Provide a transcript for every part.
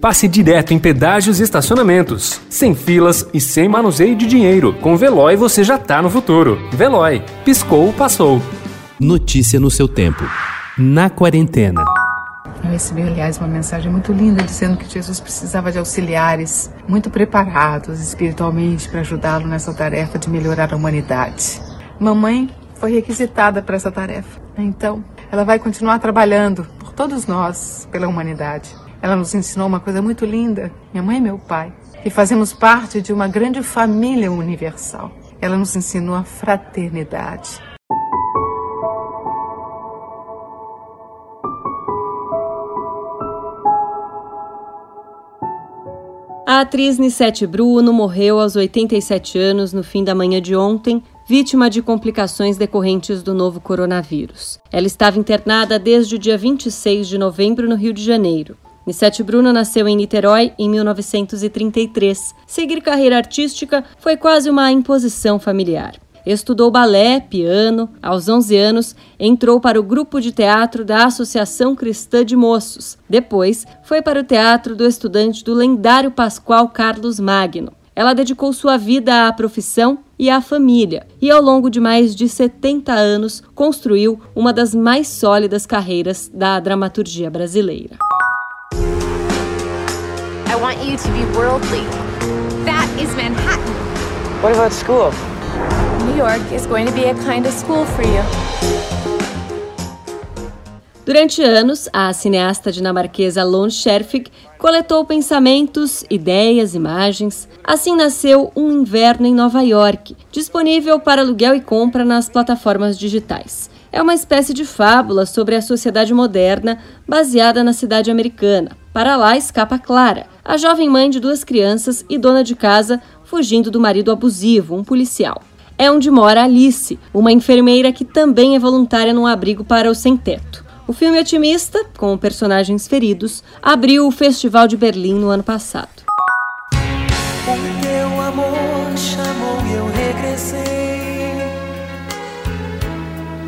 passe direto em pedágios e estacionamentos, sem filas e sem manuseio de dinheiro. Com Veloy você já tá no futuro. Veloy, piscou, passou. Notícia no seu tempo. Na quarentena. Eu recebi, aliás, uma mensagem muito linda dizendo que Jesus precisava de auxiliares muito preparados espiritualmente para ajudá-lo nessa tarefa de melhorar a humanidade. Mamãe foi requisitada para essa tarefa. Então, ela vai continuar trabalhando por todos nós, pela humanidade. Ela nos ensinou uma coisa muito linda, minha mãe e meu pai, que fazemos parte de uma grande família universal. Ela nos ensinou a fraternidade. A atriz Nissete Bruno morreu aos 87 anos no fim da manhã de ontem, vítima de complicações decorrentes do novo coronavírus. Ela estava internada desde o dia 26 de novembro no Rio de Janeiro. Nissete Bruno nasceu em Niterói em 1933. Seguir carreira artística foi quase uma imposição familiar. Estudou balé, piano. Aos 11 anos, entrou para o grupo de teatro da Associação Cristã de Moços. Depois, foi para o teatro do estudante do lendário Pascoal Carlos Magno. Ela dedicou sua vida à profissão e à família, e ao longo de mais de 70 anos construiu uma das mais sólidas carreiras da dramaturgia brasileira. I want you to be worldly. That is Manhattan. What about school? New York is going to be a kind of school for you. Durante anos, a cineasta dinamarquesa Lone Scherfig coletou pensamentos, ideias, imagens. Assim nasceu Um Inverno em Nova York, disponível para aluguel e compra nas plataformas digitais. É uma espécie de fábula sobre a sociedade moderna baseada na cidade americana. Para lá escapa Clara, a jovem mãe de duas crianças e dona de casa fugindo do marido abusivo, um policial é onde mora Alice, uma enfermeira que também é voluntária num abrigo para o sem-teto. O filme otimista, com personagens feridos, abriu o Festival de Berlim no ano passado. O amor chamou e eu regressei.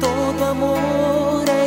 Todo amor é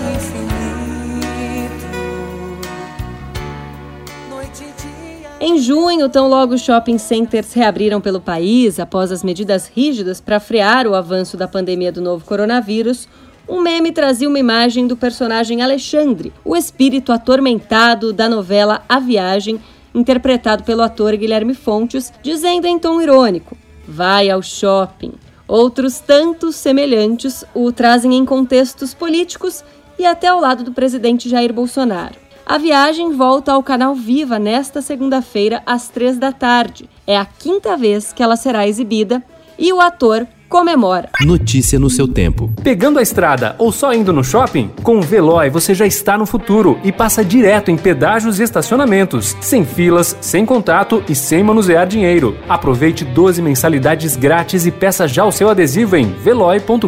Em junho, tão logo os shopping centers reabriram pelo país após as medidas rígidas para frear o avanço da pandemia do novo coronavírus, um meme trazia uma imagem do personagem Alexandre, o espírito atormentado da novela A Viagem, interpretado pelo ator Guilherme Fontes, dizendo em tom irônico: Vai ao shopping. Outros tantos semelhantes o trazem em contextos políticos e até ao lado do presidente Jair Bolsonaro. A viagem volta ao canal Viva nesta segunda-feira, às três da tarde. É a quinta vez que ela será exibida e o ator comemora. Notícia no seu tempo. Pegando a estrada ou só indo no shopping? Com o Veloy você já está no futuro e passa direto em pedágios e estacionamentos, sem filas, sem contato e sem manusear dinheiro. Aproveite 12 mensalidades grátis e peça já o seu adesivo em veloy.com.br.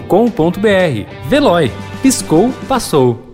Veloy. Piscou, passou.